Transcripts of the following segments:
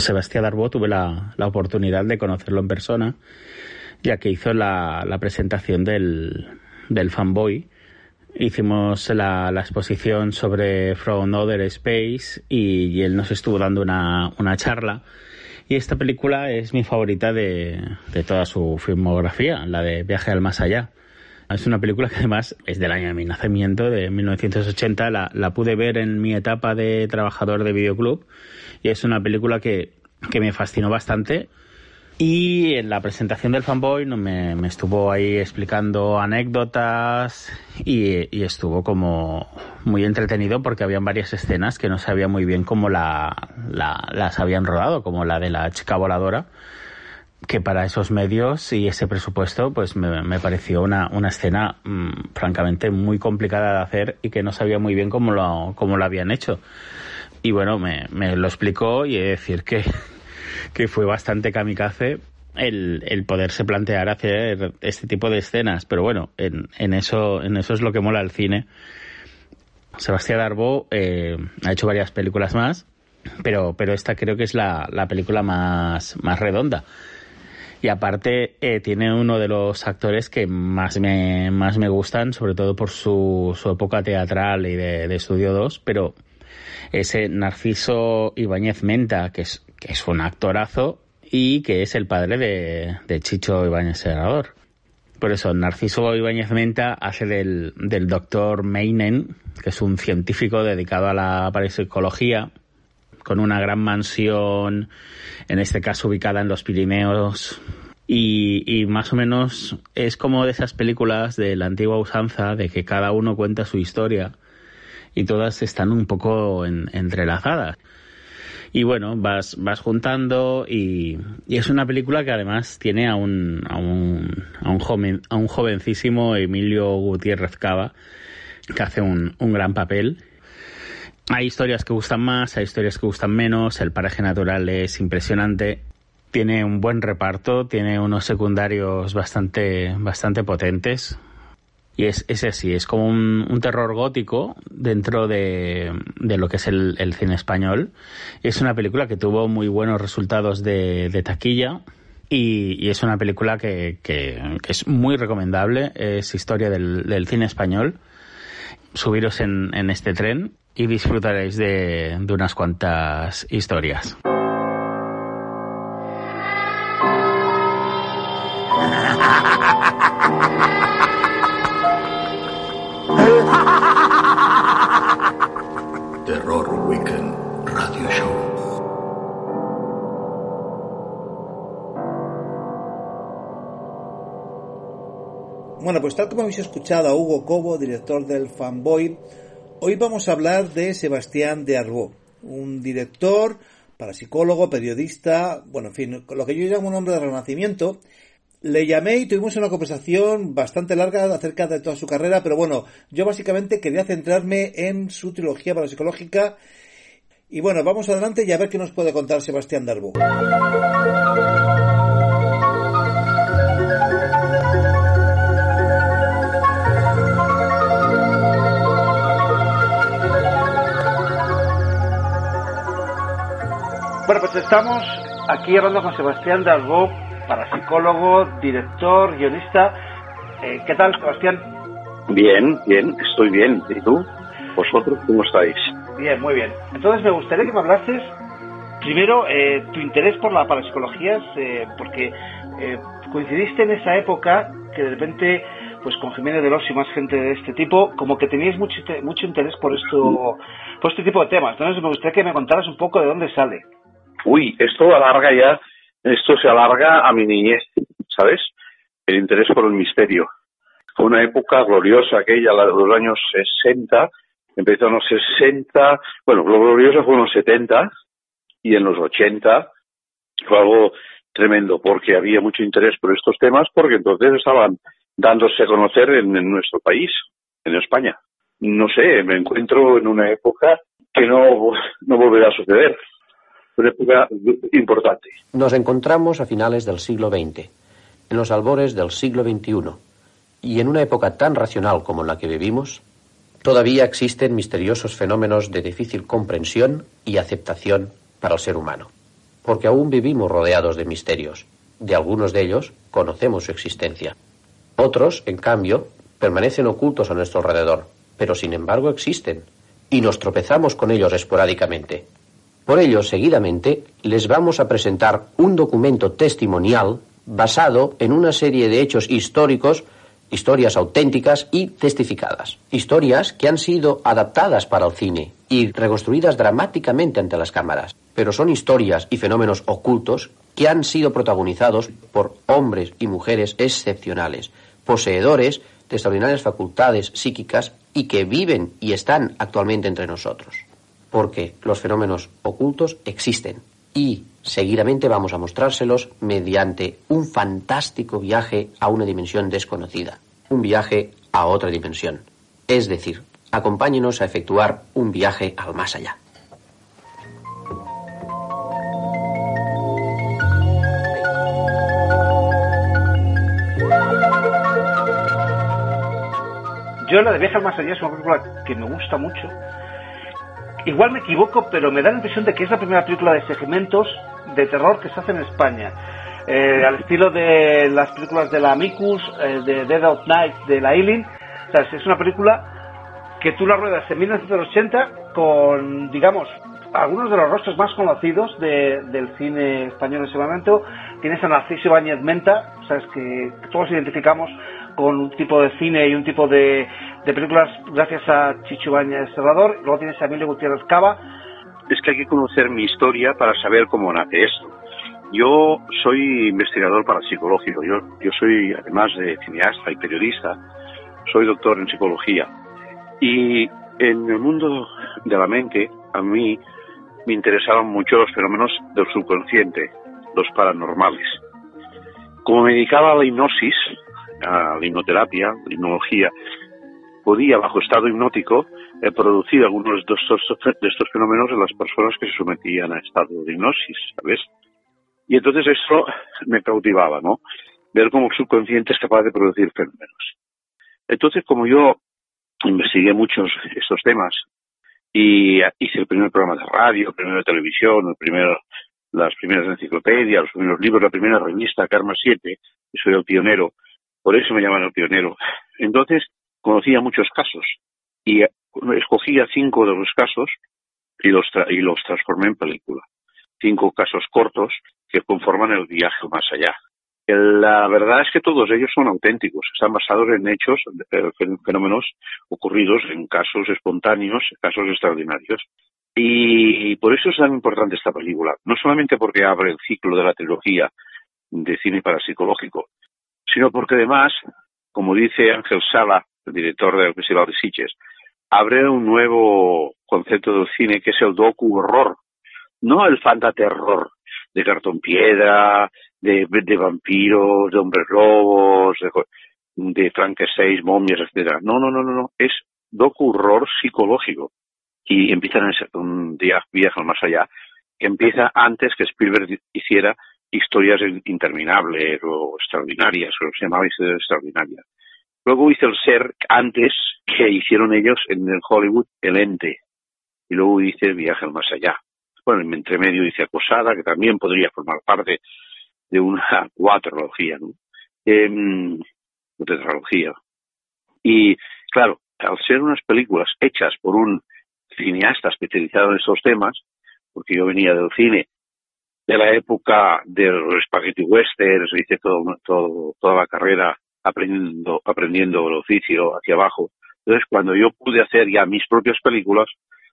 Sebastián Darbo tuve la, la, oportunidad de conocerlo en persona, ya que hizo la, la presentación del, fanboy. Hicimos la, la, exposición sobre From Other Space y, y, él nos estuvo dando una, una charla. Y esta película es mi favorita de, de toda su filmografía, la de Viaje al Más Allá. Es una película que además es del año de mi nacimiento, de 1980. La, la pude ver en mi etapa de trabajador de videoclub y es una película que, que me fascinó bastante. Y en la presentación del fanboy me, me estuvo ahí explicando anécdotas y, y, estuvo como muy entretenido porque habían varias escenas que no sabía muy bien cómo la, la, las habían rodado, como la de la chica voladora que para esos medios y ese presupuesto, pues me, me pareció una, una escena mmm, francamente muy complicada de hacer y que no sabía muy bien cómo lo, cómo lo habían hecho. Y bueno, me, me lo explicó y he de decir que, que fue bastante kamikaze el, el poderse plantear hacer este tipo de escenas. Pero bueno, en, en, eso, en eso es lo que mola el cine. Sebastián Darbo eh, ha hecho varias películas más, pero, pero esta creo que es la, la película más, más redonda y aparte eh, tiene uno de los actores que más me, más me gustan, sobre todo por su, su época teatral y de, de Estudio 2, pero ese Narciso Ibáñez Menta, que es, que es un actorazo y que es el padre de, de Chicho Ibáñez Senador. Por eso, Narciso Ibáñez Menta hace del, del doctor Meinen, que es un científico dedicado a la parapsicología, con una gran mansión, en este caso ubicada en los Pirineos. Y, más o menos es como de esas películas de la antigua usanza, de que cada uno cuenta su historia y todas están un poco en, entrelazadas. Y bueno, vas, juntando y, es una película que además tiene a un, a un, joven, a un jovencísimo Emilio Gutiérrez Cava, que hace un gran papel hay historias que gustan más, hay historias que gustan menos, el paraje natural es impresionante, tiene un buen reparto, tiene unos secundarios bastante, bastante potentes. Y es, es así, es como un, terror gótico dentro de, de, lo que es el, cine español. Es una película que tuvo muy buenos resultados de, taquilla y, es una película que, que, que, es muy recomendable. Es historia del, del cine español. Subiros en, en este tren y disfrutaréis de, de unas cuantas historias. Terror Weekend Radio Show. Bueno, pues tal como habéis escuchado a Hugo Cobo, director del Fanboy, Hoy vamos a hablar de Sebastián de Arbó, un director, parapsicólogo, periodista, bueno, en fin, lo que yo llamo un hombre de renacimiento. Le llamé y tuvimos una conversación bastante larga acerca de toda su carrera, pero bueno, yo básicamente quería centrarme en su trilogía parapsicológica. Y bueno, vamos adelante y a ver qué nos puede contar Sebastián Darbo. Bueno, pues estamos aquí hablando con Sebastián Dalbó, parapsicólogo, director, guionista. Eh, ¿Qué tal, Sebastián? Bien, bien, estoy bien. ¿Y tú? ¿Vosotros cómo estáis? Bien, muy bien. Entonces me gustaría que me hablases primero eh, tu interés por la parapsicología, eh, porque coincidiste en esa época que de repente pues con Jiménez de los y más gente de este tipo, como que teníais mucho, mucho interés por esto, por este tipo de temas. Entonces me gustaría que me contaras un poco de dónde sale uy, esto alarga ya, esto se alarga a mi niñez, ¿sabes? El interés por el misterio. Fue una época gloriosa aquella, la los años 60, empezó en los 60, bueno, lo glorioso fue en los 70 y en los 80 fue algo tremendo, porque había mucho interés por estos temas, porque entonces estaban dándose a conocer en, nuestro país, en España. No sé, me encuentro en una época que no, no volverá a suceder. Nos encontramos a finales del siglo XX, en los albores del siglo XXI, y en una época tan racional como la que vivimos, todavía existen misteriosos fenómenos de difícil comprensión y aceptación para el ser humano, porque aún vivimos rodeados de misterios. De algunos de ellos conocemos su existencia. Otros, en cambio, permanecen ocultos a nuestro alrededor, pero sin embargo existen, y nos tropezamos con ellos esporádicamente. Por ello, seguidamente, les vamos a presentar un documento testimonial basado en una serie de hechos históricos, historias auténticas y testificadas. Historias que han sido adaptadas para el cine y reconstruidas dramáticamente ante las cámaras. Pero son historias y fenómenos ocultos que han sido protagonizados por hombres y mujeres excepcionales, poseedores de extraordinarias facultades psíquicas y que viven y están actualmente entre nosotros. Porque los fenómenos ocultos existen y seguidamente vamos a mostrárselos mediante un fantástico viaje a una dimensión desconocida, un viaje a otra dimensión. Es decir, acompáñenos a efectuar un viaje al más allá. Yo la de Viaje al Más Allá es una película que me gusta mucho. Igual me equivoco, pero me da la impresión de que es la primera película de segmentos de terror que se hace en España. Eh, al estilo de las películas de la Amicus, eh, de Dead of Night, de la Eileen. O sea, es una película que tú la ruedas en 1980 con, digamos, algunos de los rostros más conocidos del cine español en ese momento. Tienes a Narciso Ibáñez Menta, sabes que todos identificamos con un tipo de cine y un tipo de, películas gracias a Chicho Baña Serrador. Luego tienes a Emilio Gutiérrez Cava. Es que hay que conocer mi historia para saber cómo nace esto. Yo soy investigador parapsicológico. Yo, yo soy, además de cineasta y periodista, soy doctor en psicología. Y en el mundo de la mente, a mí me interesaban mucho los fenómenos del subconsciente, los paranormales. Como me dedicaba a la hipnosis, a la hipnoterapia, la hipnología, podía, bajo estado hipnótico, eh, producir algunos de estos, fenómenos en las personas que se sometían a estado de hipnosis, ¿sabes? Y entonces eso me cautivaba, ¿no? Ver cómo el subconsciente es capaz de producir fenómenos. Entonces, como yo investigué muchos estos temas y hice el primer programa de radio, el primero de televisión, el primero, las primeras enciclopedias, los primeros libros, la primera revista, Karma 7, y soy el pionero por eso me llaman el pionero. Entonces, conocía muchos casos y escogía cinco de los casos y los, transformé en película. Cinco casos cortos que conforman el viaje más allá. La verdad es que todos ellos son auténticos, están basados en hechos, fenómenos ocurridos en casos espontáneos, casos extraordinarios. Y por eso es tan importante esta película, no solamente porque abre el ciclo de la trilogía de cine parapsicológico, sino porque además, como dice Ángel Sala, director del Festival de Sitges, abre un nuevo concepto del cine que es el docu-horror, no el fantaterror de cartón piedra, de, vampiros, de hombres lobos, de, de Frankenstein, momias, etcétera. No, no, no, no, no, es docu-horror psicológico. Y empiezan un viaje al más allá, empieza antes que Spielberg hiciera historias interminables o extraordinarias, o se llamaba historias extraordinarias. Luego hice el ser antes que hicieron ellos en el Hollywood El Ente. Y luego hice el viaje al más allá. Bueno, en entre medio hice Acosada, que también podría formar parte de una cuatrología, ¿no? Eh, tetralogía. Y claro, al ser unas películas hechas por un cineasta especializado en estos temas, porque yo venía del cine de la época del spaghetti westerns, hice todo, todo, toda la carrera aprendiendo, aprendiendo el oficio hacia abajo. Entonces, cuando yo pude hacer ya mis propias películas,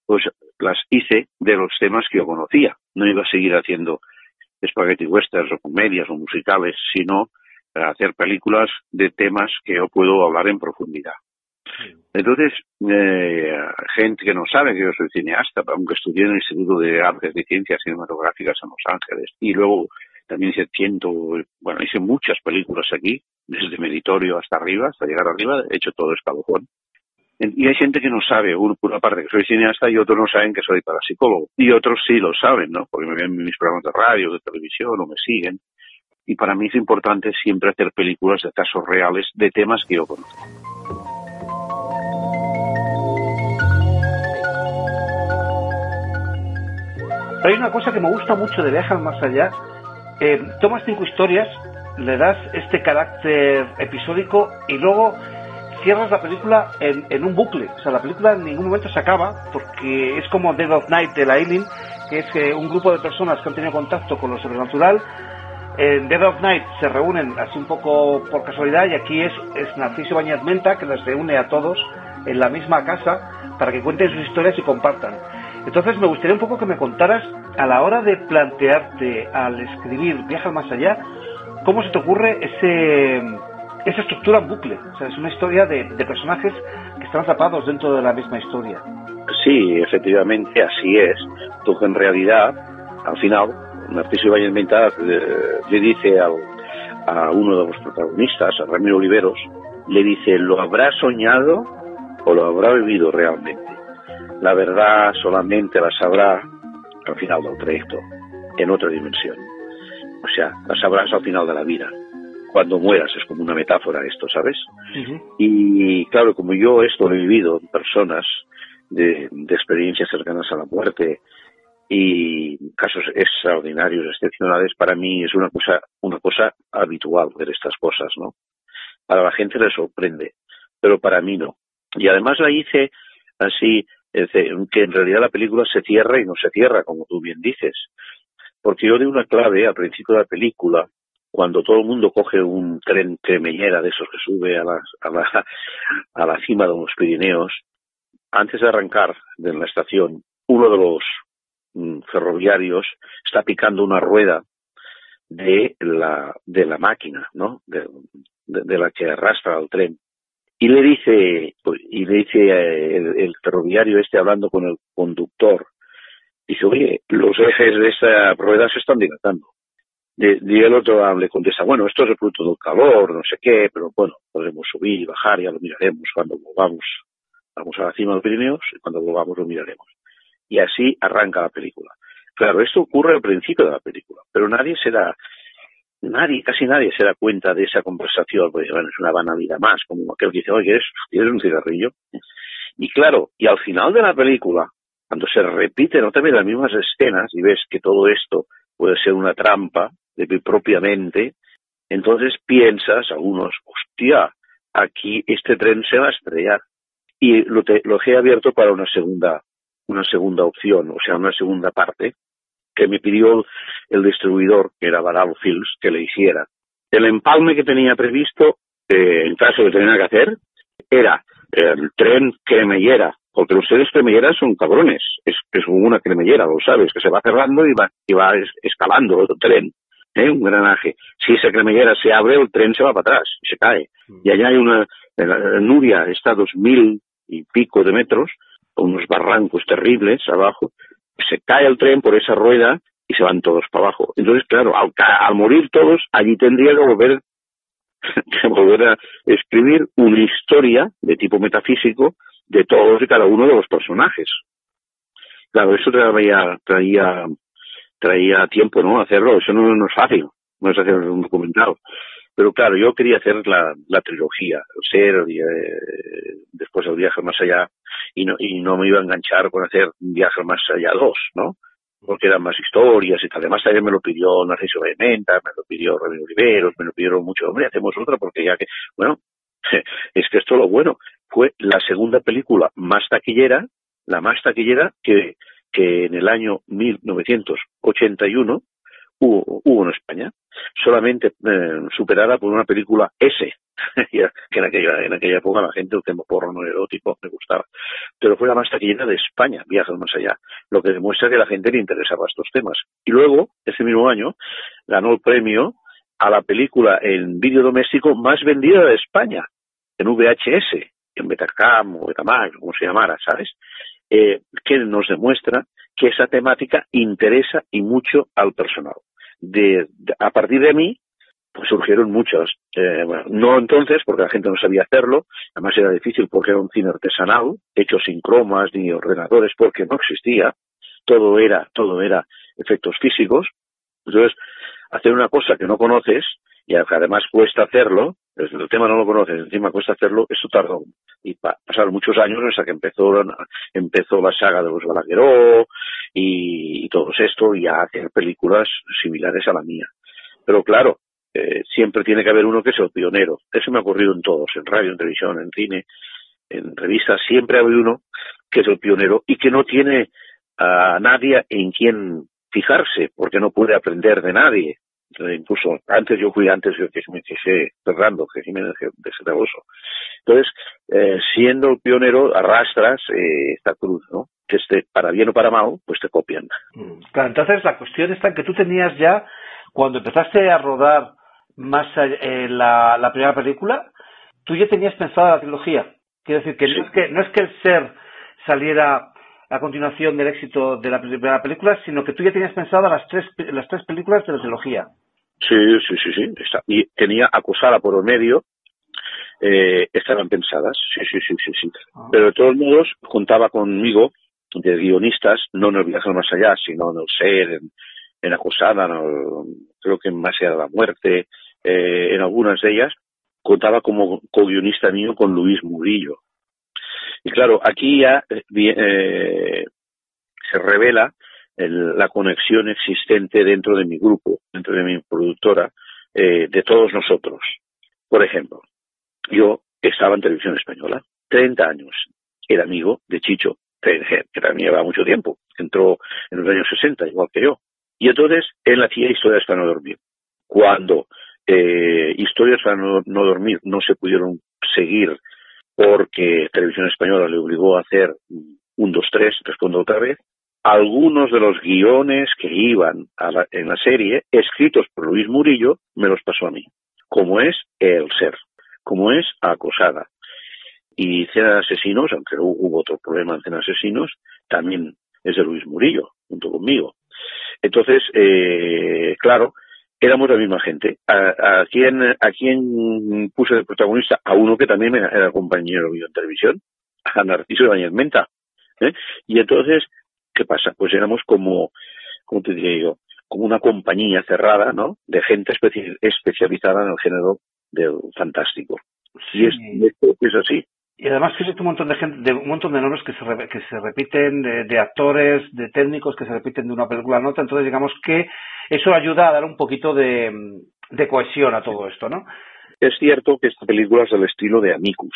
pues las hice de los temas que yo conocía. No iba a seguir haciendo spaghetti westerns o comedias o musicales, sino hacer películas de temas que yo puedo hablar en profundidad. Entonces, eh, gente que no sabe que yo soy cineasta, aunque estudié en el Instituto de Artes y Ciencias Cinematográficas en Los Ángeles, y luego también hice ciento, bueno, hice muchas películas aquí, desde Meditorio hasta arriba, hasta llegar arriba, he hecho todo escalofón. Y hay gente que no sabe, una parte que soy cineasta y otros no saben que soy parapsicólogo. Y otros sí lo saben, ¿no? Porque me ven en mis programas de radio, de televisión o me siguen. Y para mí es importante siempre hacer películas de casos reales de temas que yo conozco. hay una cosa que me gusta mucho de Viajar Más Allá. Eh, tomas cinco historias, le das este carácter episódico y luego cierras la película en, un bucle. O sea, la película en ningún momento se acaba porque es como Dead of Night de la que es eh, un grupo de personas que han tenido contacto con lo sobrenatural. En Dead of Night se reúnen así un poco por casualidad y aquí es, es Narciso Bañez Menta que les reúne a todos en la misma casa para que cuenten sus historias y compartan. Entonces me gustaría un poco que me contaras a la hora de plantearte al escribir Viaja más allá, ¿cómo se te ocurre ese, esa estructura en bucle? O sea, es una historia de, personajes que están atrapados dentro de la misma historia. Sí, efectivamente, así es. Tú en realidad, al final, Narciso Ibáñez Menta eh, le dice a uno de los protagonistas, a Ramiro Oliveros, le dice, ¿lo habrá soñado o lo habrá vivido realmente? La verdad solamente la sabrá al final del trayecto, en otra dimensión. O sea, la sabrás al final de la vida. Cuando mueras es como una metáfora esto, ¿sabes? Y claro, como yo esto lo he vivido en personas de, experiencias cercanas a la muerte y casos extraordinarios, excepcionales, para mí es una cosa, una cosa habitual ver estas cosas, ¿no? Para la gente le sorprende, pero para mí no. Y además la hice así que en realidad la película se cierra y no se cierra, como tú bien dices. Porque yo di una clave al principio de la película, cuando todo el mundo coge un tren cremellera de esos que sube a la, a la, a la cima de los Pirineos, antes de arrancar de la estación, uno de los mm, ferroviarios está picando una rueda de la, de la máquina, ¿no? de, la que arrastra el tren y le dice y le dice eh, el, ferroviario este hablando con el conductor dice oye los ejes de esta rueda se están dilatando y el otro le contesta bueno esto es el fruto del calor no sé qué pero bueno podremos subir y bajar ya lo miraremos. Cuando volvamos vamos a la cima de los Pirineos y cuando volvamos lo miraremos y así arranca la película. Claro esto ocurre al principio de la película pero nadie se da nadie, casi nadie se da cuenta de esa conversación, porque bueno, es una banalidad más, como aquel que dice, oye, ¿quieres un cigarrillo? Y claro, y al final de la película, cuando se repiten otra vez las mismas escenas y ves que todo esto puede ser una trampa de propiamente, entonces piensas, algunos, hostia, aquí este tren se va a estrellar. Y lo, te, lo he abierto para una segunda, una segunda opción, o sea, una segunda parte, que me pidió el distribuidor, que era Baral Films, que le hiciera. El empalme que tenía previsto, eh, en caso de tener que hacer, era el tren cremellera, porque los trenes cremelleras son cabrones, es, es una cremellera, lo sabes, que se va cerrando y va, y va escalando el tren, ¿eh? un granaje. Si esa cremellera se abre, el tren se va para atrás y se cae. Y allá hay una, Nuria está a dos mil y pico de metros, unos barrancos terribles abajo, se cae el tren por esa rueda y se van todos para abajo. Entonces, claro, al, morir todos, allí tendría que volver, que volver a escribir una historia de tipo metafísico de todos y cada uno de los personajes. Claro, eso traía, traía, traía tiempo, ¿no? Hacerlo, eso no, es fácil, no es hacer un documental. Pero claro, yo quería hacer la, la trilogía, ser, eh, después del viaje más allá, y no, y no me iba a enganchar con hacer un viaje más allá dos, ¿no? Porque eran más historias y tal. Además, también me lo pidió Narciso Menta, me lo pidió Ramiro Oliveros, me lo pidieron mucho. Hombre, hacemos otra porque ya que, bueno, es que esto lo bueno. Fue la segunda película más taquillera, la más taquillera que, en el año 1981 hubo, hubo en España, solamente eh, superada por una película S, que en aquella, en aquella época la gente el porro no erótico me gustaba, pero fue la más taquillera de España, Viajes más allá, lo que demuestra que a la gente le interesaba estos temas. Y luego, ese mismo año, ganó el premio a la película en vídeo doméstico más vendida de España, en VHS, en Betacam o Betamax, como se llamara, ¿sabes? Eh, que nos demuestra que esa temática interesa y mucho al personal. A partir de mí, pues surgieron muchos. Eh, bueno, no entonces, porque la gente no sabía hacerlo, además era difícil porque era un cine artesanal, hecho sin cromas ni ordenadores, porque no existía. Todo era, todo era efectos físicos. Entonces, hacer una cosa que no conoces y además cuesta hacerlo, el tema no lo conoces, encima cuesta hacerlo, eso tardó. Y pasaron muchos años hasta que empezó, empezó la saga de los Balagueró y, y todo esto, y a hacer películas similares a la mía. Pero claro, eh, siempre tiene que haber uno que sea pionero. Eso me ha ocurrido en todos, en radio, en televisión, en cine, en revistas, siempre hay uno que es el pionero y que no tiene a nadie en quien fijarse, porque no puede aprender de nadie. Incluso antes yo fui antes que me quise Fernando, que Jiménez de Zaragoza. Entonces, eh, siendo el pionero, arrastras eh, esta cruz, ¿no? Que esté para bien o para mal, pues te copian. Mm, claro, entonces la cuestión está en que tú tenías ya, cuando empezaste a rodar más eh, la, la primera película, tú ya tenías pensado la trilogía. Quiero decir que, no es que no es que el ser saliera a continuación del éxito de la primera película, sino que tú ya tenías pensado las tres, las tres películas de la trilogía. Sí, sí, sí, sí. Y tenía acosada por el medio, eh, estaban pensadas, sí, sí, sí, sí, sí. Ah. Pero de todos modos, contaba conmigo de guionistas, no en el viaje más allá, sino en el ser, en, en Acosada, creo que en Más allá de la muerte, eh, en algunas de ellas, contaba como co-guionista mío con Luis Murillo. Y claro, aquí ya eh, eh, se revela la conexión existente dentro de mi grupo, dentro de mi productora, eh, de todos nosotros. Por ejemplo, yo estaba en televisión española, 30 años, era amigo de Chicho, que también lleva mucho tiempo, entró en los años 60, igual que yo. Y entonces él hacía historias para no dormir. Cuando eh, historias para no, dormir no se pudieron seguir porque Televisión Española le obligó a hacer un, dos, tres, respondo otra vez, algunos de los guiones que iban en la serie, escritos por Luis Murillo, me los pasó a mí, como es El Ser, como es Acosada. Y Cena de Asesinos, aunque hubo otro problema en Cena de Asesinos, también es de Luis Murillo, junto conmigo. Entonces, eh, claro, éramos la misma gente. ¿A, a, quién, a quién puse de protagonista? A uno que también era compañero mío en televisión, a Narciso de Bañez Menta. ¿eh? Y entonces, ¿qué pasa? Pues éramos como, ¿cómo te diría yo? Como una compañía cerrada, ¿no? De gente especializada en el género del fantástico. Y es, es así. Y además existe un montón de gente, de un montón de nombres que se, que se repiten, de, actores, de técnicos que se repiten de una película a otra. Entonces, digamos que eso ayuda a dar un poquito de, cohesión a todo esto, ¿no? Es cierto que esta película es del estilo de Amicus.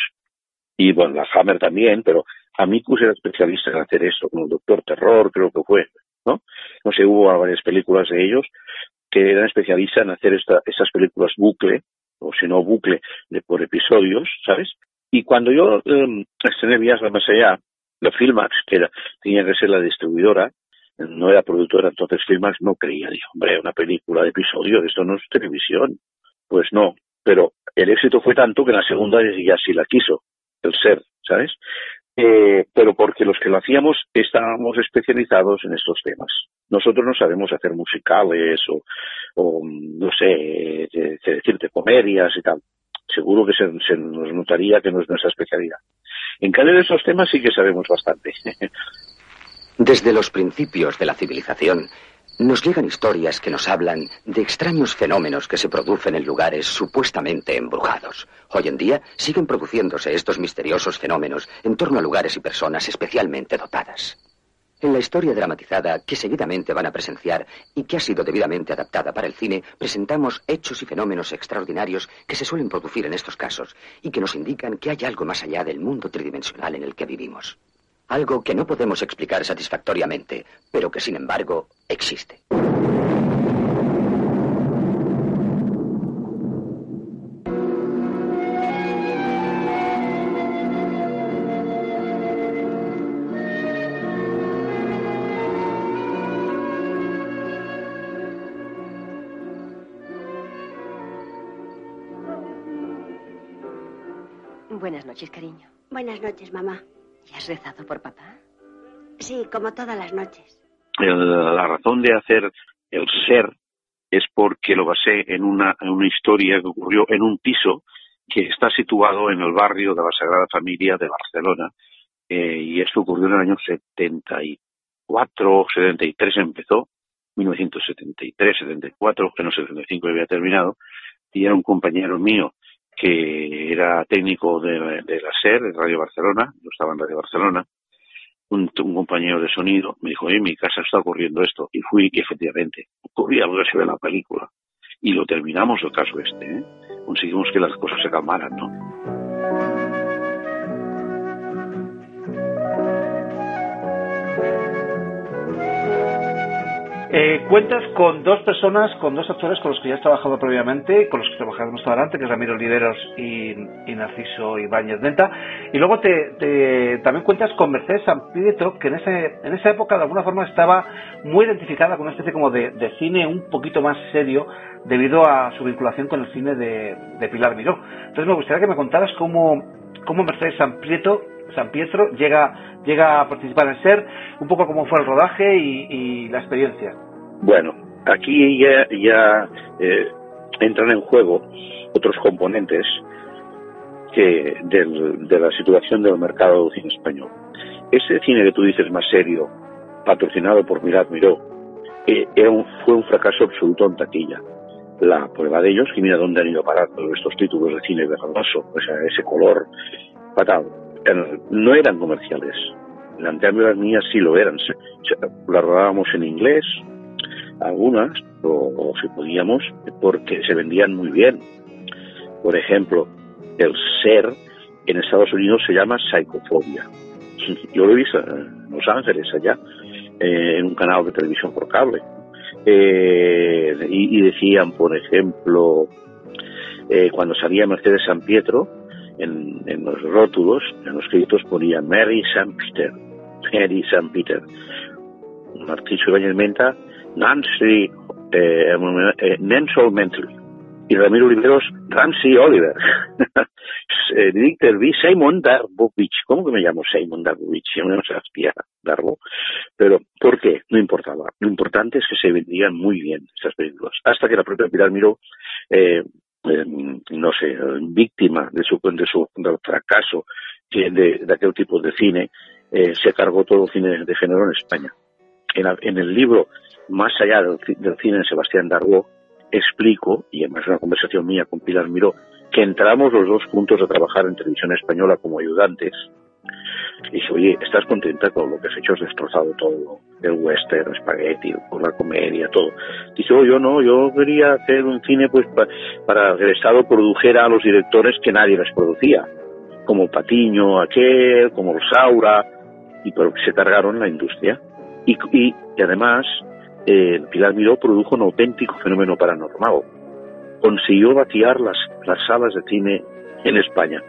Y bueno, la Hammer también, pero Amicus era especialista en hacer esto, con el Doctor Terror, creo que fue, ¿no? No sé, hubo varias películas de ellos que eran especialistas en hacer esta, esas películas bucle, o si no bucle, de por episodios, ¿sabes? Y cuando yo eh, estrené Viajes más allá, la Filmax, que era, tenía que ser la distribuidora, no era productora, entonces Filmax no creía, dijo, hombre, una película de episodio, esto no es televisión. Pues no, pero el éxito fue tanto que la segunda ya sí la quiso, el ser, ¿sabes? Eh, pero porque los que lo hacíamos estábamos especializados en estos temas. Nosotros no sabemos hacer musicales o, o no sé, decirte comedias y tal seguro que se, nos notaría que no es nuestra especialidad. En cambio de esos temas sí que sabemos bastante. Desde los principios de la civilización, nos llegan historias que nos hablan de extraños fenómenos que se producen en lugares supuestamente embrujados. Hoy en día siguen produciéndose estos misteriosos fenómenos en torno a lugares y personas especialmente dotadas. En la historia dramatizada que seguidamente van a presenciar y que ha sido debidamente adaptada para el cine, presentamos hechos y fenómenos extraordinarios que se suelen producir en estos casos y que nos indican que hay algo más allá del mundo tridimensional en el que vivimos. Algo que no podemos explicar satisfactoriamente, pero que sin embargo existe. Buenas noches, cariño. Buenas noches, mamá. ¿Y has rezado por papá? Sí, como todas las noches. la razón de hacer el ser es porque lo basé en una, en una historia que ocurrió en un piso que está situado en el barrio de la Sagrada Familia de Barcelona. Eh, y esto ocurrió en el año 74, 73 empezó, 1973, 74, que no 75 había terminado, y era un compañero mío que era técnico de, la SER, de Radio Barcelona, yo estaba en Radio Barcelona, un, compañero de sonido me dijo, en mi casa está ocurriendo esto, y fui, y efectivamente, ocurría algo que se ve en la película, y lo terminamos el caso este, ¿eh? conseguimos que las cosas se calmaran, ¿no? Eh, cuentas con dos personas, con dos actores con los que ya has trabajado previamente, con los que trabajaremos adelante, que es Ramiro Oliveros y, Narciso Ibáñez Venta. Y luego te, también cuentas con Mercedes San que en, ese, en esa época de alguna forma estaba muy identificada con una especie como de, cine un poquito más serio debido a su vinculación con el cine de, Pilar Miró. Entonces me gustaría que me contaras cómo, cómo Mercedes San San Pietro llega, llega a participar en SER, un poco cómo fue el rodaje y la experiencia. Bueno, aquí ya, ya eh, entran en juego otros componentes que de la situación del mercado del cine español. Ese cine que tú dices más serio, patrocinado por Mirad Miró, eh, fue un fracaso absoluto en taquilla. La prueba de ellos, que mira dónde han ido a parar todos estos títulos de cine verdoso, o sea, ese color fatal, no eran comerciales. En cambio las mías sí lo eran. Las rodábamos en inglés, algunas, o, si podíamos, porque se vendían muy bien. Por ejemplo, el ser en Estados Unidos se llama psicofobia. Yo lo he visto en Los Ángeles, allá, eh, en un canal de televisión por cable. Eh, y, decían, por ejemplo, eh, cuando salía Mercedes San Pietro, en, en, los rótulos, en los créditos ponían Mary San Peter, Mary San Peter. Narciso Ibáñez Menta Nancy eh, eh, Nensol y Ramiro Oliveros, Ramsey Oliver. eh, vi Simon Darbovich. ¿Cómo que me llamo Simon Darbovich? Yo no sabía Darbo. Pero, ¿por qué? No importaba. Lo importante es que se vendían muy bien estas películas. Hasta que la propia Pilar Miró, eh, eh, no sé, víctima de su, de su del fracaso de, de, aquel tipo de cine, eh, se cargó todo el cine de género en España. En, el libro más allá del, cine de Sebastián Darbo, explico, y además una conversación mía con Pilar Miró, que entramos los dos juntos a trabajar en televisión española como ayudantes. Y dije, oye, ¿estás contenta con lo que has hecho? Has destrozado todo, el western, spaghetti, la comedia, todo. Dice, oh, yo no, yo quería hacer un cine pues para que el Estado produjera a los directores que nadie les producía, como Patiño, aquel, como Saura, y pero se cargaron la industria. y, y además eh, Pilar Miró produjo un auténtico fenómeno paranormal. Consiguió vaciar las, las salas de cine en España.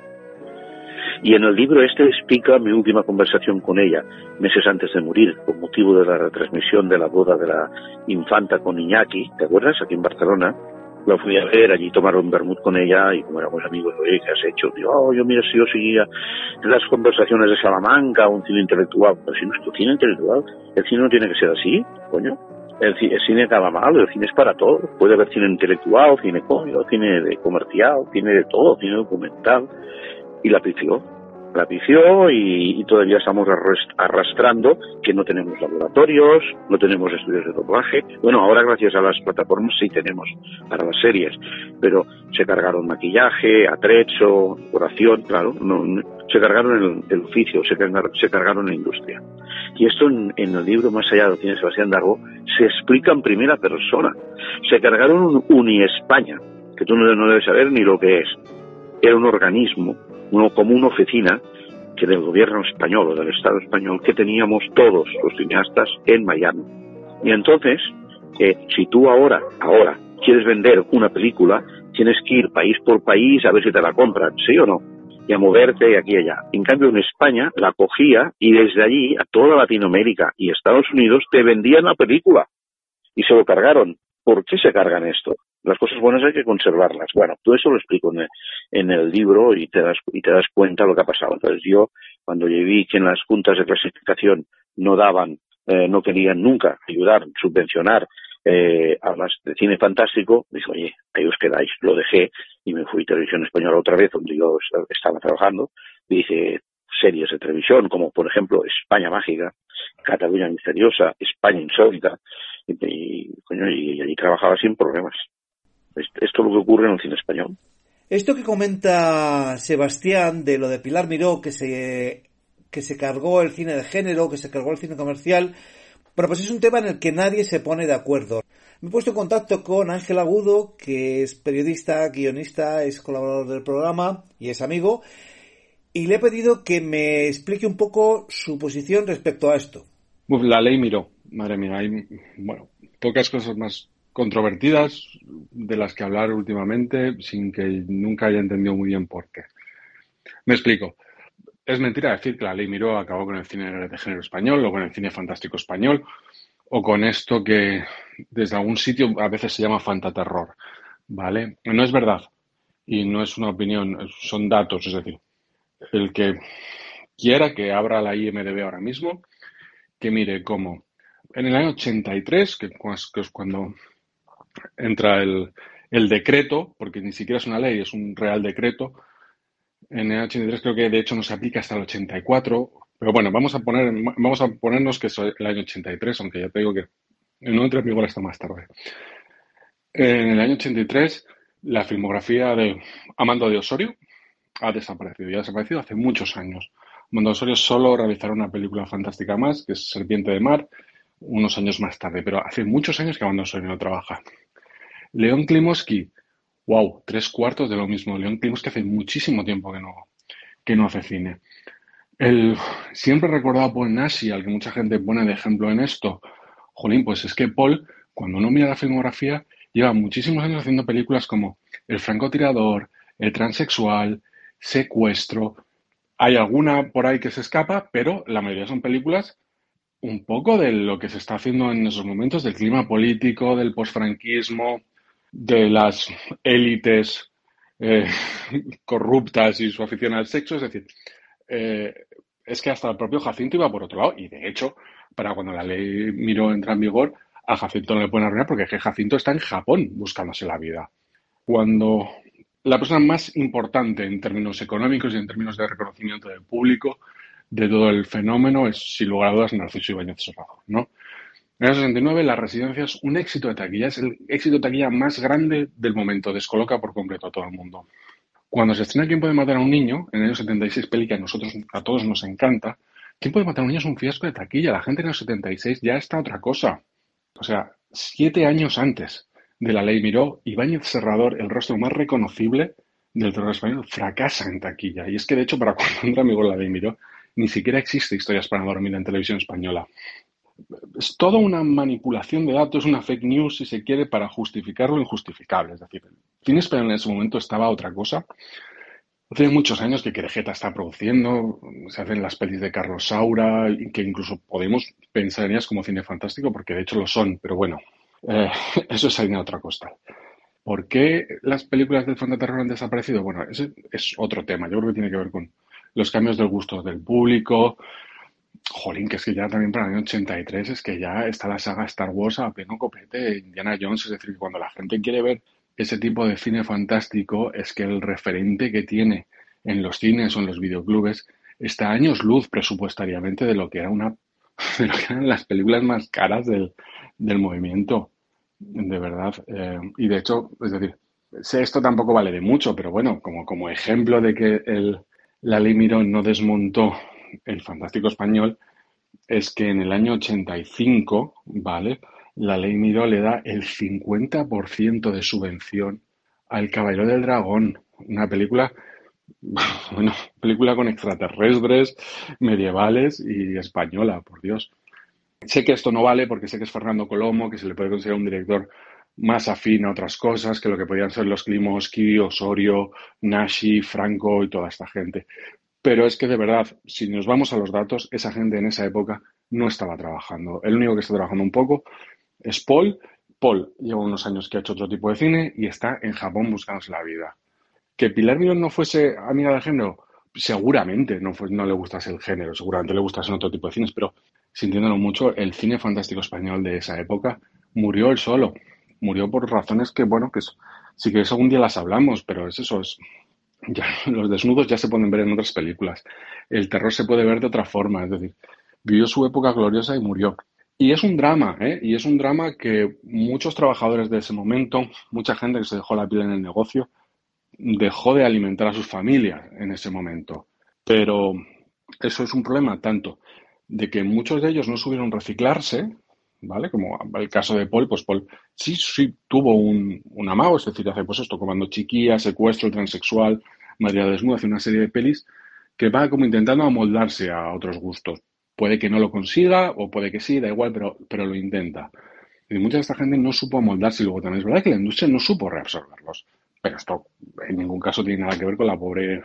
Y en el libro este explica mi última conversación con ella, meses antes de morir, con motivo de la retransmisión de la boda de la infanta con Iñaki, ¿te acuerdas? Aquí en Barcelona. La fui a ver, allí tomaron vermut con ella y como éramos amigos, oye, ¿qué has hecho? Digo, oh, yo mira, si yo seguía las conversaciones de Salamanca, un cine intelectual. Pero si no es tu cine intelectual, el cine no tiene que ser así, coño el, cine acaba mal, el cine es para todo. Puede haber cine intelectual, cine cómico, cine de comercial, cine de todo, cine documental. Y la pifió. La pifió y, todavía estamos arrastrando que no tenemos laboratorios, no tenemos estudios de doblaje. Bueno, ahora gracias a las plataformas sí tenemos para las series, pero se cargaron maquillaje, atrecho, oración, claro, no, se cargaron el, oficio, se cargaron, la industria. Y esto en, el libro Más allá de tiene Sebastián Darbo se explica en primera persona. Se cargaron un Uni España, que tú no, debes saber ni lo que es. Era un organismo, uno, como una oficina que del gobierno español o del Estado español que teníamos todos los cineastas en Miami. Y entonces, eh, si tú ahora, ahora, quieres vender una película, tienes que ir país por país a ver si te la compran, ¿sí o no? y a moverte aquí y allá. En cambio, en España la cogía y desde allí a toda Latinoamérica y Estados Unidos te vendían la película y se lo cargaron. ¿Por qué se cargan esto? Las cosas buenas hay que conservarlas. Bueno, todo eso lo explico en el, en el libro y te, das, y te das cuenta lo que ha pasado. Entonces yo, cuando vi que en las juntas de clasificación no daban, eh, no querían nunca ayudar, subvencionar eh, a las de cine fantástico, dije, oye, ahí os quedáis. Lo dejé y me fui a Televisión Española otra vez, donde yo estaba trabajando. Y dije, series de televisión, como por ejemplo España Mágica, Cataluña Misteriosa, España Insólita, y, y, allí trabajaba sin problemas. Esto es lo que ocurre en el cine español. Esto que comenta Sebastián de lo de Pilar Miró, que se, que se cargó el cine de género, que se cargó el cine comercial, bueno, pues es un tema en el que nadie se pone de acuerdo. Me he puesto en contacto con Ángel Agudo, que es periodista, guionista, es colaborador del programa y es amigo, y le he pedido que me explique un poco su posición respecto a esto. La ley miró, madre mía, hay bueno, pocas cosas más controvertidas de las que hablar últimamente sin que nunca haya entendido muy bien por qué. Me explico. Es mentira decir que la ley Miró acabó con el cine de género español o con el cine fantástico español o con esto que desde algún sitio a veces se llama fantaterror. ¿Vale? No es verdad y no es una opinión, son datos. Es decir, el que quiera que abra la IMDB ahora mismo, que mire cómo en el año 83, que, es cuando entra el, decreto, porque ni siquiera es una ley, es un real decreto, en el 83 creo que de hecho no se aplica hasta el 84, pero bueno, vamos a, poner, vamos a ponernos que es el año 83, aunque ya te digo que el 93 igual está más tarde. En el año 83, la filmografía de Amando de Osorio, ha desaparecido. Y ha desaparecido hace muchos años. Mondo Osorio solo realizará una película fantástica más, que es Serpiente de Mar, unos años más tarde. Pero hace muchos años que Mondo Osorio no trabaja. León Klimoski, wow, tres cuartos de lo mismo. León Klimoski hace muchísimo tiempo que no, que no hace cine. El siempre recordado Paul Nashi, al que mucha gente pone de ejemplo en esto. Jolín, pues es que Paul, cuando uno mira la filmografía, lleva muchísimos años haciendo películas como El francotirador, El transexual, secuestro. Hay alguna por ahí que se escapa, pero la mayoría son películas un poco de lo que se está haciendo en esos momentos, del clima político, del posfranquismo, de las élites eh, corruptas y su afición al sexo. Es decir, eh, es que hasta el propio Jacinto iba por otro lado. Y de hecho, para cuando la ley Miró entra en vigor, a Jacinto no le pueden arruinar porque Jacinto está en Japón buscándose la vida. Cuando la persona más importante en términos económicos y en términos de reconocimiento del público de todo el fenómeno es, sin lugar a dudas, Narciso Ibáñez Serrano, ¿no? En el 69 la residencia es un éxito de taquilla, es el éxito de taquilla más grande del momento, descoloca por completo a todo el mundo. Cuando se estrena ¿Quién puede matar a un niño? En el año 76, peli que a nosotros, a todos nos encanta, ¿Quién puede matar a un niño? es un fiasco de taquilla. La gente en el 76 ya está otra cosa. O sea, siete años antes de la ley Miró, Ibáñez Serrador, el rostro más reconocible del terror español, fracasa en taquilla. Y es que, de hecho, para cuando entra amigo la ley Miró, ni siquiera existe historias para dormir en televisión española. Es toda una manipulación de datos, una fake news, si se quiere, para justificar lo injustificable. Es decir, cine español en ese momento estaba otra cosa. Hace muchos años que Querejeta está produciendo, se hacen las pelis de Carlos Saura, que incluso podemos pensar en ellas como cine fantástico, porque de hecho lo son, pero bueno, eh, eso es harina de otra costa. ¿Por qué las películas del terror han desaparecido? Bueno, ese es otro tema. Yo creo que tiene que ver con los cambios del gusto del público. Jolín, que es que ya también para el año 83 es que ya está la saga Star Wars a pleno copete, Indiana Jones, es decir, cuando la gente quiere ver ese tipo de cine fantástico es que el referente que tiene en los cines o en los videoclubes está a años luz presupuestariamente de lo que era una de lo que eran las películas más caras del, del movimiento, de verdad. Eh, y de hecho, es decir, esto tampoco vale de mucho, pero bueno, como, como ejemplo de que el, la ley no desmontó el fantástico español, es que en el año 85, ¿vale? La ley Miró le da el 50% de subvención al Caballero del Dragón, una película, bueno, película con extraterrestres, medievales y española, por Dios. Sé que esto no vale porque sé que es Fernando Colomo, que se le puede considerar un director más afín a otras cosas que lo que podían ser los Klimoski, Osorio, Nashi, Franco y toda esta gente. Pero es que de verdad, si nos vamos a los datos, esa gente en esa época no estaba trabajando. El único que está trabajando un poco es Paul Paul lleva unos años que ha hecho otro tipo de cine y está en Japón buscándose la vida. Que Pilar Miró no fuese amiga del género, seguramente no, le gustase el género, seguramente le gustasen otro tipo de cines, pero sintiéndolo mucho, el cine fantástico español de esa época murió él solo. Murió por razones que, bueno, que sí que eso algún día las hablamos, pero es eso, es, ya, los desnudos ya se pueden ver en otras películas. El terror se puede ver de otra forma, es decir, vivió su época gloriosa y murió. Y es un drama, ¿eh? Y es un drama que muchos trabajadores de ese momento, mucha gente que se dejó la piel en el negocio, dejó de alimentar a sus familias en ese momento. Pero eso es un problema tanto de que muchos de ellos no supieron reciclarse, ¿vale? Como el caso de Paul, pues Paul sí, sí tuvo un, un amago, es decir, hace pues esto, comando chiquilla, secuestro, transexual, María Desnuda, hace una serie de pelis que va como intentando amoldarse a otros gustos. Puede que no lo consiga o puede que sí, da igual, pero, pero lo intenta. Y mucha de esta gente no supo amoldarse y luego también es verdad que la industria no supo reabsorberlos. Pero esto en ningún caso tiene nada que ver con la pobre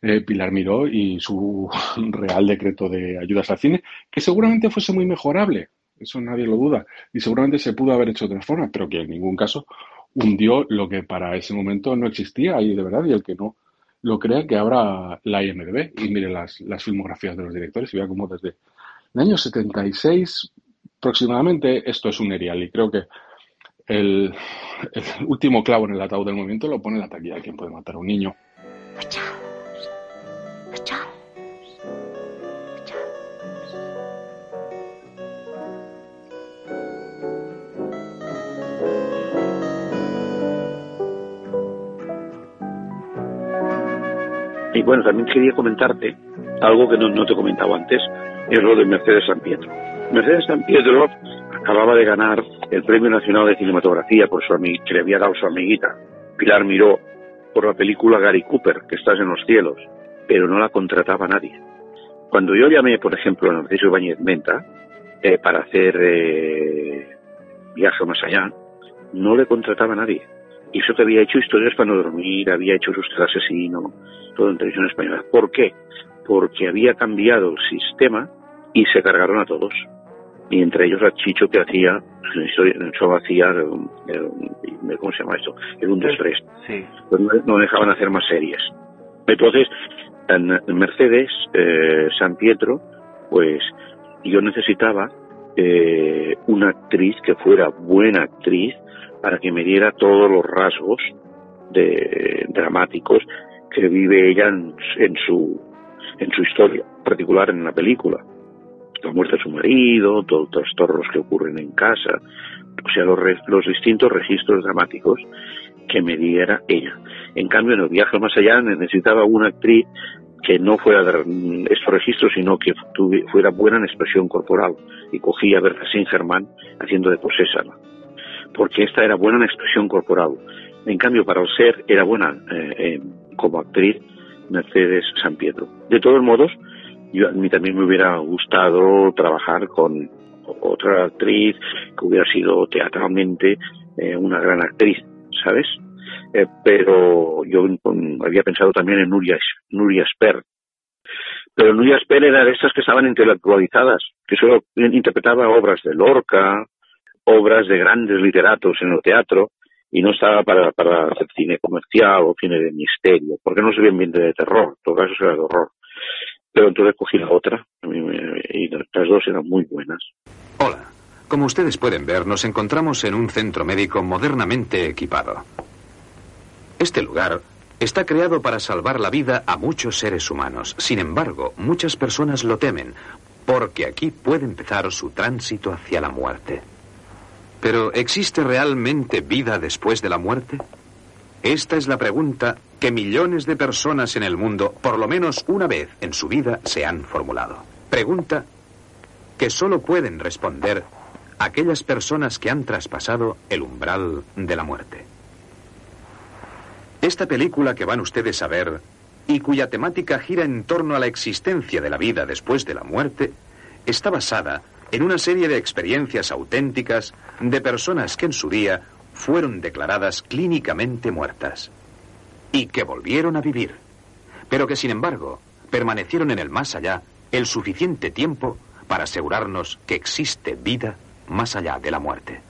eh, Pilar Miró y su real decreto de ayudas al cine, que seguramente fuese muy mejorable, eso nadie lo duda, y seguramente se pudo haber hecho de otra forma, pero que en ningún caso hundió lo que para ese momento no existía y de verdad, y el que no lo crea que abra la IMDB y mire las, las filmografías de los directores y vea cómo desde el año 76 aproximadamente esto es un erial. Y creo que el, el último clavo en el ataúd del movimiento lo pone la taquilla de quien puede matar a un niño. Y bueno, también quería comentarte algo que no, te he comentado antes, es lo de Mercedes San Pietro. Mercedes San Pietro acababa de ganar el Premio Nacional de Cinematografía por su que le había dado su amiguita, Pilar Miró, por la película Gary Cooper, que estás en los cielos, pero no la contrataba nadie. Cuando yo llamé, por ejemplo, a Narciso Ibáñez Menta eh, para hacer eh, Viaje más allá, no le contrataba nadie y eso que había hecho historias para no dormir, había hecho sus asesino, todo en televisión española. ¿Por qué? Porque había cambiado el sistema y se cargaron a todos. Y entre ellos a Chicho que hacía, eso hacía, ¿cómo se llama esto? Era un destrés. Sí. Pues no dejaban hacer más series. Entonces, en Mercedes, eh, San Pietro, pues yo necesitaba eh, una actriz que fuera buena actriz, para que me diera todos los rasgos de, dramáticos que vive ella en, su en su historia particular en la película la muerte de su marido todos los trastornos que ocurren en casa o sea los, los distintos registros dramáticos que me diera ella en cambio en el viaje más allá necesitaba una actriz que no fuera de estos registros, sino que fuera buena en expresión corporal. Y cogí a Berta Germán haciendo de posésala porque esta era buena en expresión corporal. En cambio, para el ser era buena eh, como actriz Mercedes San Pietro. De todos modos, yo, a mí también me hubiera gustado trabajar con otra actriz que hubiera sido teatralmente eh, una gran actriz, ¿sabes? pero yo había pensado también en Nuria, Nuria Sper. Pero Nuria Sper era de estas que estaban intelectualizadas, que solo interpretaba obras de Lorca, obras de grandes literatos en el teatro y no estaba para, para hacer cine comercial o cine de misterio, porque no se ve ambiente de terror, todo caso era de horror. Pero entonces cogí la otra y las dos eran muy buenas. Hola. Como ustedes pueden ver, nos encontramos en un centro médico modernamente equipado. Este lugar está creado para salvar la vida a muchos seres humanos. Sin embargo, muchas personas lo temen, porque aquí puede empezar su tránsito hacia la muerte. Pero ¿existe realmente vida después de la muerte? Esta es la pregunta que millones de personas en el mundo, por lo menos una vez en su vida, se han formulado. Pregunta que solo pueden responder aquellas personas que han traspasado el umbral de la muerte. Esta película que van ustedes a ver y cuya temática gira en torno a la existencia de la vida después de la muerte, está basada en una serie de experiencias auténticas de personas que en su día fueron declaradas clínicamente muertas y que volvieron a vivir, pero que sin embargo permanecieron en el más allá el suficiente tiempo para asegurarnos que existe vida más allá de la muerte.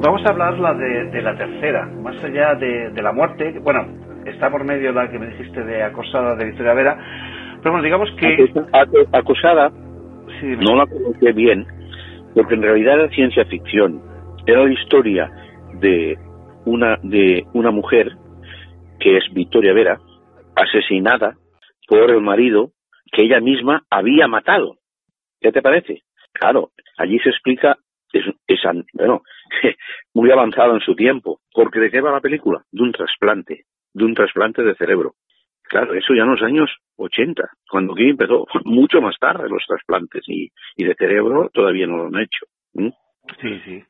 Vamos a hablar la de, la tercera, más allá de, la muerte. Bueno, está por medio la que me dijiste de Acosada de Victoria Vera. Pero bueno, digamos que. Acosada, no la conocí bien, porque en realidad era ciencia ficción. Era la historia de una, de una mujer que es Victoria Vera, asesinada por el marido que ella misma había matado. ¿Qué te parece? Claro, allí se explica, es, bueno, muy avanzado en su tiempo, porque ¿de qué va la película? De un trasplante, de un trasplante de cerebro. Claro, eso ya en los años 80, cuando aquí empezó, mucho más tarde los trasplantes y, y de cerebro todavía no lo han hecho. Sí, sí.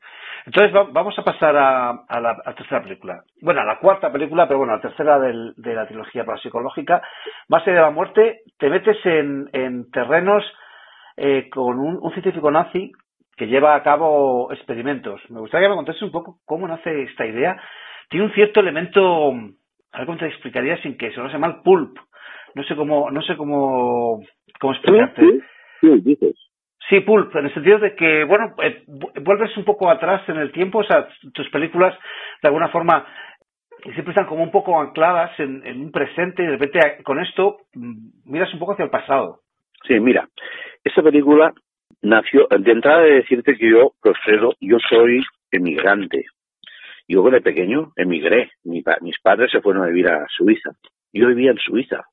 Entonces vamos a pasar a, la tercera película. Bueno, a la cuarta película, pero bueno, la tercera de la trilogía parapsicológica. Base de la muerte, te metes en, terrenos eh, con un, científico nazi que lleva a cabo experimentos. Me gustaría que me contases un poco cómo nace esta idea. Tiene un cierto elemento, a ver cómo te explicaría sin que se lo llama pulp. No sé cómo, no sé cómo, cómo explicarte. Sí, dices. Sí, Pulp, en el sentido de que, bueno, eh, vuelves un poco atrás en el tiempo, o sea, tus películas de alguna forma siempre están como un poco ancladas en, un presente y de repente con esto mm, miras un poco hacia el pasado. Sí, mira, esta película nació, de entrada de decirte que yo, Alfredo, yo soy emigrante. Yo de pequeño emigré, mis padres se fueron a vivir a Suiza. Yo vivía en Suiza,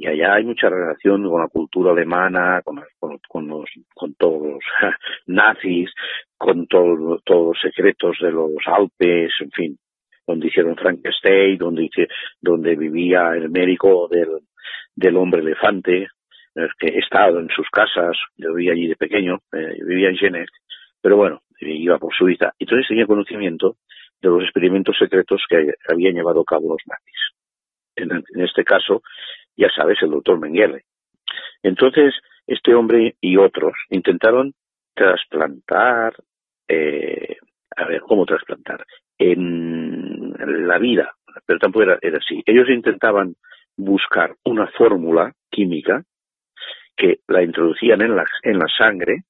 y allá hay mucha relación con la cultura alemana, con, los, con todos los nazis, con todos los secretos de los Alpes, en fin, donde hicieron Frankenstein, donde, donde vivía el médico del hombre elefante, que he estado en sus casas, yo vivía allí de pequeño, eh, vivía en Genet, pero bueno, iba por Suiza, y entonces tenía conocimiento de los experimentos secretos que habían llevado a cabo los nazis. En, en este caso, ya sabes, el doctor Mengele. Entonces, este hombre y otros intentaron trasplantar, eh, a ver, ¿cómo trasplantar? En la vida, pero tampoco era, así. Ellos intentaban buscar una fórmula química que la introducían en la, en la sangre,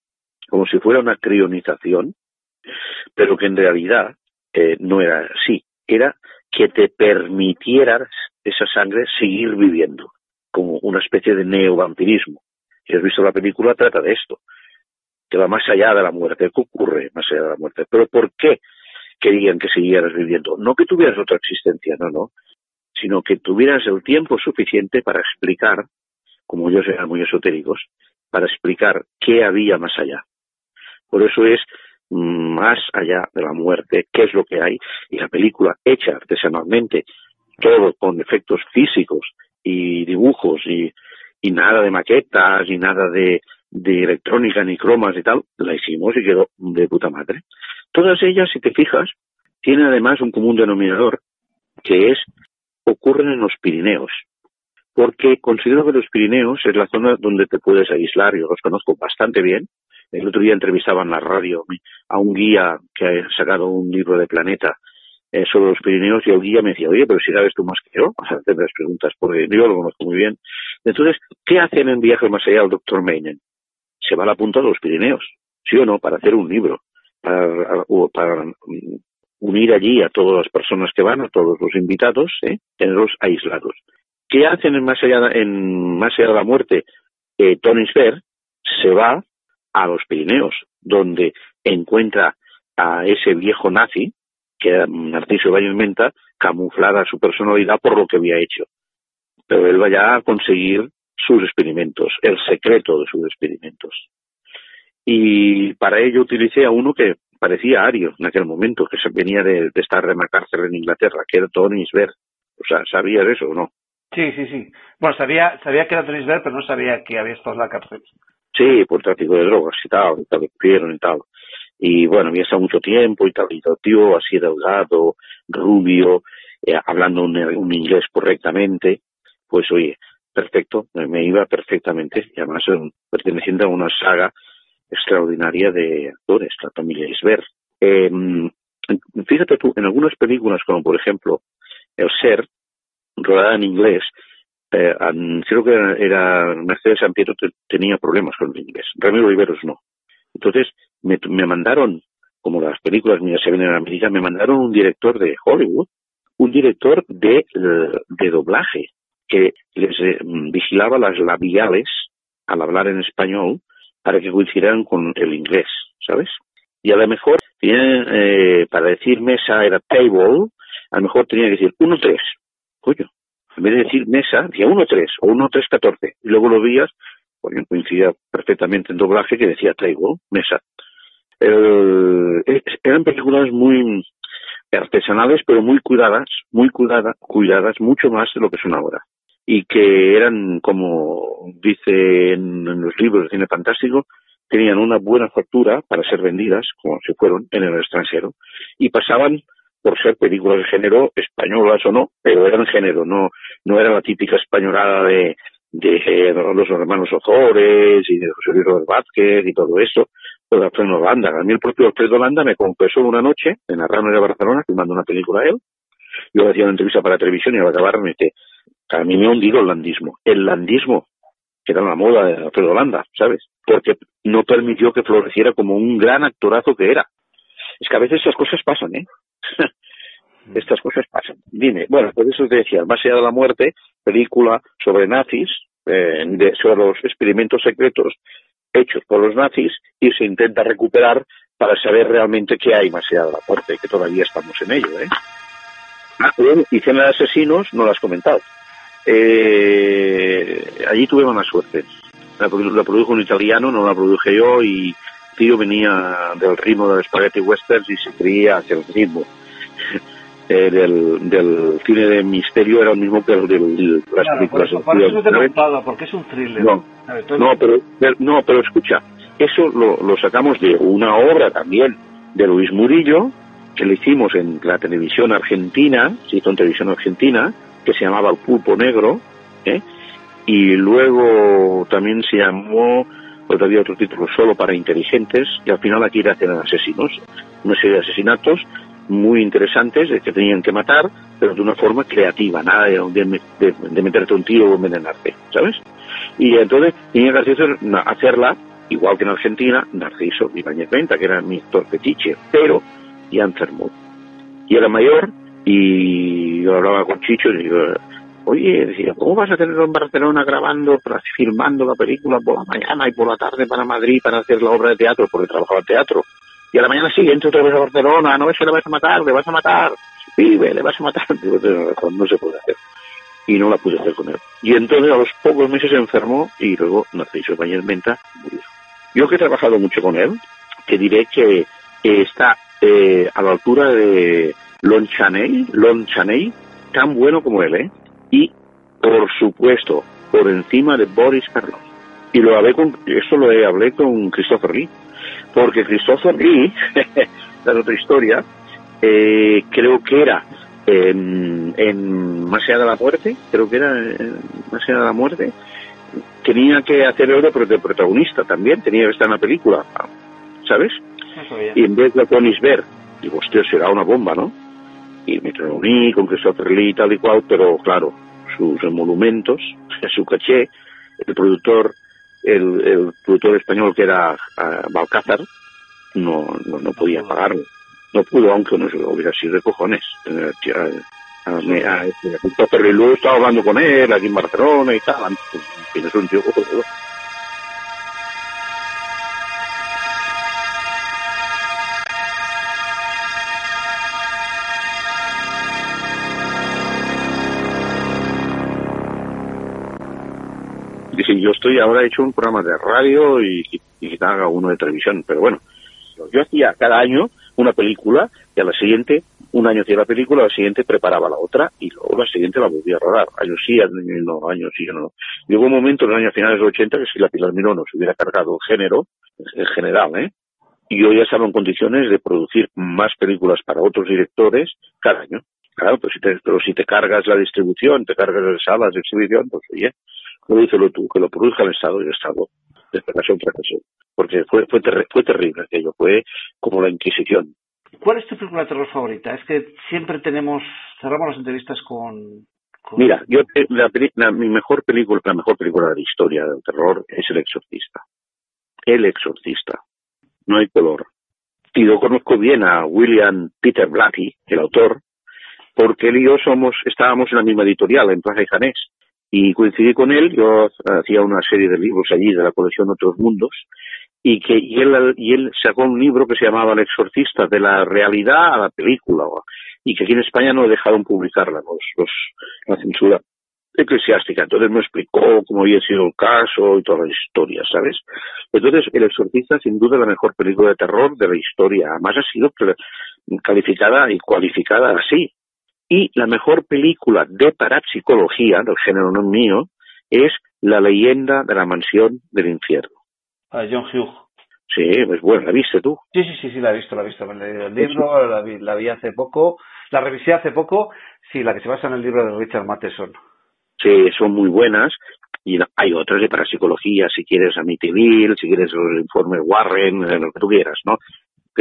como si fuera una crionización, pero que en realidad eh, no era así. Era que te permitiera esa sangre seguir viviendo como una especie de neovampirismo. Si has visto la película, trata de esto, que va más allá de la muerte. ¿Qué ocurre más allá de la muerte? Pero ¿por qué querían que siguieras viviendo? No que tuvieras otra existencia, no, no, sino que tuvieras el tiempo suficiente para explicar, como ellos eran muy esotéricos, para explicar qué había más allá. Por eso es más allá de la muerte, qué es lo que hay, y la película hecha artesanalmente, todo con efectos físicos y dibujos y, nada de maquetas y nada de, de electrónica ni cromas y tal, la hicimos y quedó de puta madre. Todas ellas, si te fijas, tienen además un común denominador que es ocurren en los Pirineos, porque considero que los Pirineos es la zona donde te puedes aislar, yo los conozco bastante bien. El otro día entrevistaba en la radio a un guía que ha sacado un libro de Planeta eh, sobre los Pirineos y el guía me decía, oye, pero si sabes tú más que yo, o sea, hacer las preguntas, porque yo lo conozco muy bien. Entonces, ¿qué hacen en Viaje más allá el doctor Meinen? Se va a la punta de los Pirineos, ¿sí o no? Para hacer un libro, para, para mm, unir allí a todas las personas que van, a todos los invitados, ¿eh? tenerlos aislados. ¿Qué hacen en más allá, de la muerte? Eh, Tony Sver se va a los Pirineos, donde encuentra a ese viejo nazi, que era Narciso Baños Menta, camuflada su personalidad por lo que había hecho. Pero él vaya a conseguir sus experimentos, el secreto de sus experimentos. Y para ello utilicé a uno que parecía ario en aquel momento, que venía de, estar en la cárcel en Inglaterra, que era Tony Sver. O sea, ¿sabías eso o no? Sí, sí, sí. Bueno, sabía, sabía que era Tony Sver, pero no sabía que había estado en la cárcel. Sí, por tráfico de drogas y tal, y tal, y tal y bueno, había estado mucho tiempo y tal, y todo tío así delgado, rubio, eh, hablando un, inglés correctamente, pues oye, perfecto, me iba perfectamente, y además perteneciente a una saga extraordinaria de actores, la familia Isber. Eh, fíjate tú, en algunas películas, como por ejemplo El Ser, rodada en inglés, eh, creo que era, Mercedes San Pietro tenía problemas con el inglés, Ramiro Riveros no. Entonces, me, me mandaron como las películas mías se ven en América, me mandaron un director de Hollywood, un director de, de doblaje, que les eh, vigilaba las labiales al hablar en español para que coincidieran con el inglés, ¿sabes? Y a lo mejor eh, para decir mesa era table, a lo mejor tenía que decir 1-3, coño, en vez de decir mesa, decía 1-3 o 1-3-14, y luego lo veías, porque coincidía perfectamente en doblaje que decía table, mesa. eran películas muy artesanales, pero muy cuidadas, muy cuidadas, cuidadas, mucho más de lo que son ahora y que eran, como dice en, los libros de cine fantástico, tenían una buena factura para ser vendidas, como se fueron en el extranjero, y pasaban por ser películas de género, españolas o no, pero eran género, no, no era la típica españolada de, de los hermanos Ozores y de José Luis Rodríguez Vázquez y todo eso, o de Alfredo Holanda. A mí el propio Alfredo Holanda me confesó una noche en la Rama de Barcelona, filmando una película a él, yo hacía una entrevista para televisión y al acabar me dice, a mí me ha hundido el landismo. El landismo, que era la moda de Alfredo Holanda, ¿sabes? Porque no permitió que floreciera como un gran actorazo que era. Es que a veces esas cosas pasan, ¿eh? Estas cosas pasan. Dime, bueno, por eso te decía, Más allá de la muerte, película sobre nazis, eh, sobre los experimentos secretos hechos por los nazis y se intenta recuperar para saber realmente qué hay más allá de la muerte, que todavía estamos en ello, ¿eh? Ah, y Cena de Asesinos no lo has comentado. Eh, allí tuve mala suerte. La, produjo un italiano, no la produje yo, y tío venía del ritmo del spaghetti westerns y se creía hacia el ritmo. Eh, del, cine de misterio era el mismo que el de las películas. Por eso, te he porque es un thriller. No, no, pero, no, pero escucha, eso lo, lo sacamos de una obra también de Luis Murillo, que le hicimos en la televisión argentina, se hizo en televisión argentina, que se llamaba El Pulpo Negro, ¿eh? y luego también se llamó, pues había otro título solo para inteligentes, y al final aquí eran asesinos, una serie de asesinatos muy interesantes de que tenían que matar, pero de una forma creativa, nada de, de, meterte un tiro o envenenarte, ¿sabes? Y entonces tenía que hacerla, igual que en Argentina, Narciso Ibáñez Venta, que era mi actor fetiche, pero ya enfermó. Y era mayor, y yo hablaba con Chicho y digo, oye, decía, ¿cómo vas a tenerlo en Barcelona grabando, filmando la película por la mañana y por la tarde para Madrid para hacer la obra de teatro? Porque trabajaba en teatro. Y a la mañana siguiente otra vez a Barcelona, no, eso le vas a matar, le vas a matar, vive, le vas a matar. Digo, no se puede hacer. Y no la pude hacer con él. Y entonces a los pocos meses se enfermó y luego Narciso Bañez Menta murió. Yo que he trabajado mucho con él, te diré que está eh, a la altura de Lon Chaney, Lon Chaney, tan bueno como él, ¿eh? Y, por supuesto, por encima de Boris Karloff. Y lo hablé con, eso lo hablé con Christopher Lee, porque Christopher Lee, la otra historia, eh, creo que era en, en Más allá de la muerte, creo que era en Más allá de la muerte, tenía que hacer el de protagonista también, tenía que estar en la película, ¿sabes? Y en vez de Konisberg, digo, hostia, será una bomba, ¿no? Y me reuní con Christopher Lee y tal y cual, pero claro, sus monumentos, su caché, el productor, el, el productor español que era uh, Balcázar, no, no, no, podía pagarlo. No pudo, aunque no se hubiera sido de cojones. A, este, Christopher Lee luego estaba hablando con él aquí en Barcelona y tal. Fin, es un tío cojonudo. yo estoy ahora hecho un programa de radio y, y, haga uno de televisión, pero bueno, yo hacía cada año una película y a la siguiente, un año hacía la película, a la siguiente preparaba la otra y luego la siguiente la volvía a rodar. Años sí, años no, años sí, no. Llegó un momento en los años finales de los 80 que si la Pilar Miró no se hubiera cargado género, en general, ¿eh? Y yo ya estaba en condiciones de producir más películas para otros directores cada año. Claro, pero si te, pero si te cargas la distribución, te cargas las salas de exhibición, pues oye, lo tú, que lo produzca el Estado y el Estado de fracasó fracasó. Porque fue, fue, fue terrible aquello, fue como la Inquisición. ¿Cuál es tu película de terror favorita? Es que siempre tenemos, cerramos las entrevistas con... Mira, yo la, mi mejor película, la mejor película de la historia del terror es El Exorcista. El Exorcista. No hay color. Y yo conozco bien a William Peter Blatty, el autor, porque él y yo somos, estábamos en la misma editorial, en Plaza y Janés, y coincidí con él, yo hacía una serie de libros allí de la colección Otros Mundos, y que y él, y él sacó un libro que se llamaba El exorcista, de la realidad a la película, y que aquí en España no dejaron publicarla, los, los, la censura eclesiástica. Entonces me explicó cómo había sido el caso y toda la historia, ¿sabes? Entonces, El Exorcista, sin duda, la mejor película de terror de la historia. Además, ha sido calificada y cualificada así. Y la mejor película de parapsicología, del género no mío, es La leyenda de la mansión del infierno. A John Hughes. Sí, pues bueno, ¿la viste tú? Sí, sí, sí, sí, la he visto, la he visto. Me he leído el libro, la vi, la vi hace poco, la revisé hace poco, sí, la que se basa en el libro de Richard Matheson sí, son muy buenas y hay otras de parapsicología, si quieres Amityville, si quieres el informe Warren, eh, lo que tú quieras, ¿no?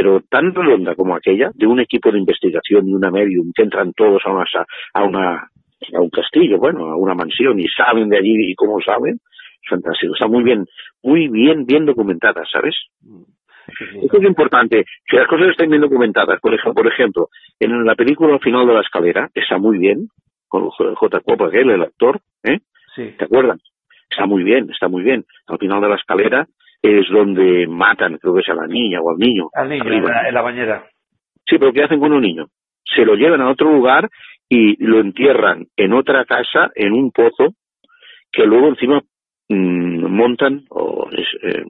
Pero tan redonda como aquella, de un equipo de investigación y una medium que entran todos a una, a una a un castillo, bueno, a una mansión y salen de allí y cómo saben, fantástico, está muy bien, muy bien, bien documentada, ¿sabes? Esto es importante, si las cosas están bien documentadas, por ejemplo, por ejemplo, en la película al final de la escalera, está muy bien, con J. Copa, el actor, ¿eh? Sí. ¿Te acuerdas? Está muy bien, está muy bien. Al final de la escalera es donde matan, creo que es a la niña o al niño. Al niño, en la, bañera. Sí, pero ¿qué hacen con un niño? Se lo llevan a otro lugar y lo entierran en otra casa, en un pozo, que luego encima mmm, montan o eh,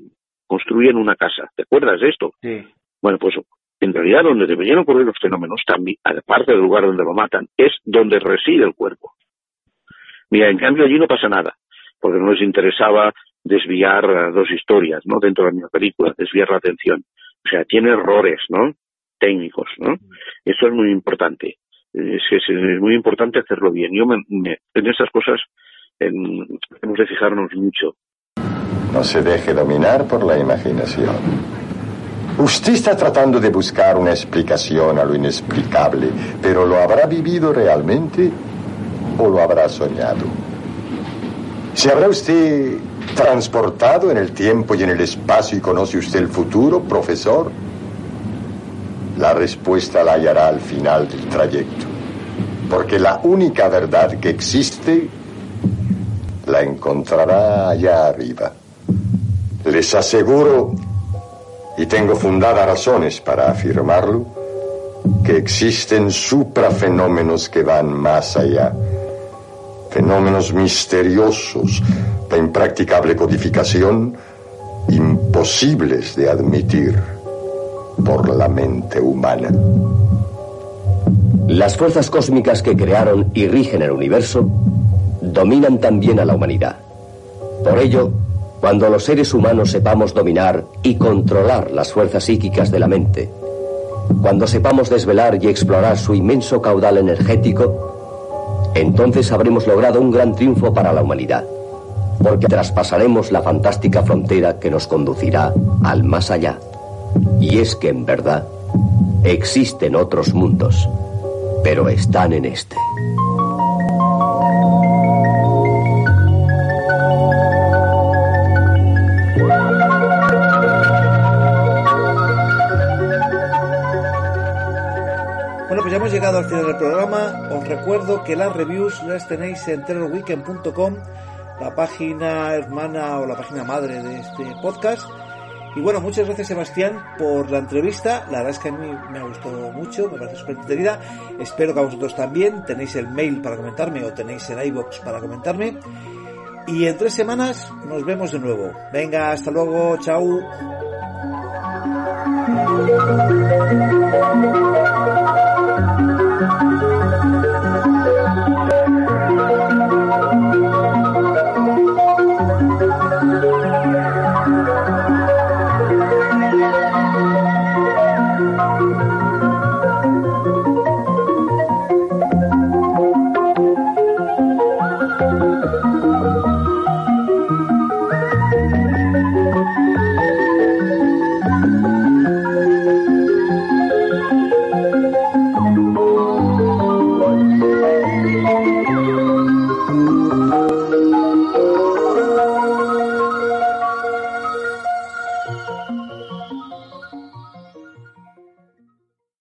construyen una casa. ¿Te acuerdas de esto? Sí. Bueno, pues en realidad donde deberían ocurrir los fenómenos, también, aparte del lugar donde lo matan, es donde reside el cuerpo. Mira, en cambio allí no pasa nada, porque no les interesaba desviar eh, dos historias, ¿no? Dentro de la misma película, desviar la atención. O sea, tiene errores, ¿no? Técnicos, ¿no? Eso es muy importante. Es, muy importante hacerlo bien. Yo en esas cosas hemos de fijarnos mucho. No se deje dominar por la imaginación. Usted está tratando de buscar una explicación a lo inexplicable, pero ¿lo habrá vivido realmente o lo habrá soñado? ¿Se habrá usted transportado en el tiempo y en el espacio y conoce usted el futuro, profesor? La respuesta la hallará al final del trayecto, porque la única verdad que existe la encontrará allá arriba. Les aseguro y tengo fundadas razones para afirmarlo, que existen suprafenómenos que van más allá, fenómenos misteriosos, de impracticable codificación, imposibles de admitir por la mente humana. Las fuerzas cósmicas que crearon y rigen el universo dominan también a la humanidad. Por ello, cuando los seres humanos sepamos dominar y controlar las fuerzas psíquicas de la mente, cuando sepamos desvelar y explorar su inmenso caudal energético, entonces habremos logrado un gran triunfo para la humanidad, porque traspasaremos la fantástica frontera que nos conducirá al más allá. Y es que en verdad existen otros mundos, pero están en este. Programa. Os recuerdo que las reviews las tenéis en terrorweekend.com, la página hermana o la página madre de este podcast. Y bueno, muchas gracias Sebastián por la entrevista. La verdad es que a mí me ha gustado mucho, me parece súper entretenida. Espero que a vosotros también. Tenéis el mail para comentarme o tenéis el iBox para comentarme. Y en tres semanas nos vemos de nuevo. Venga, hasta luego, chao.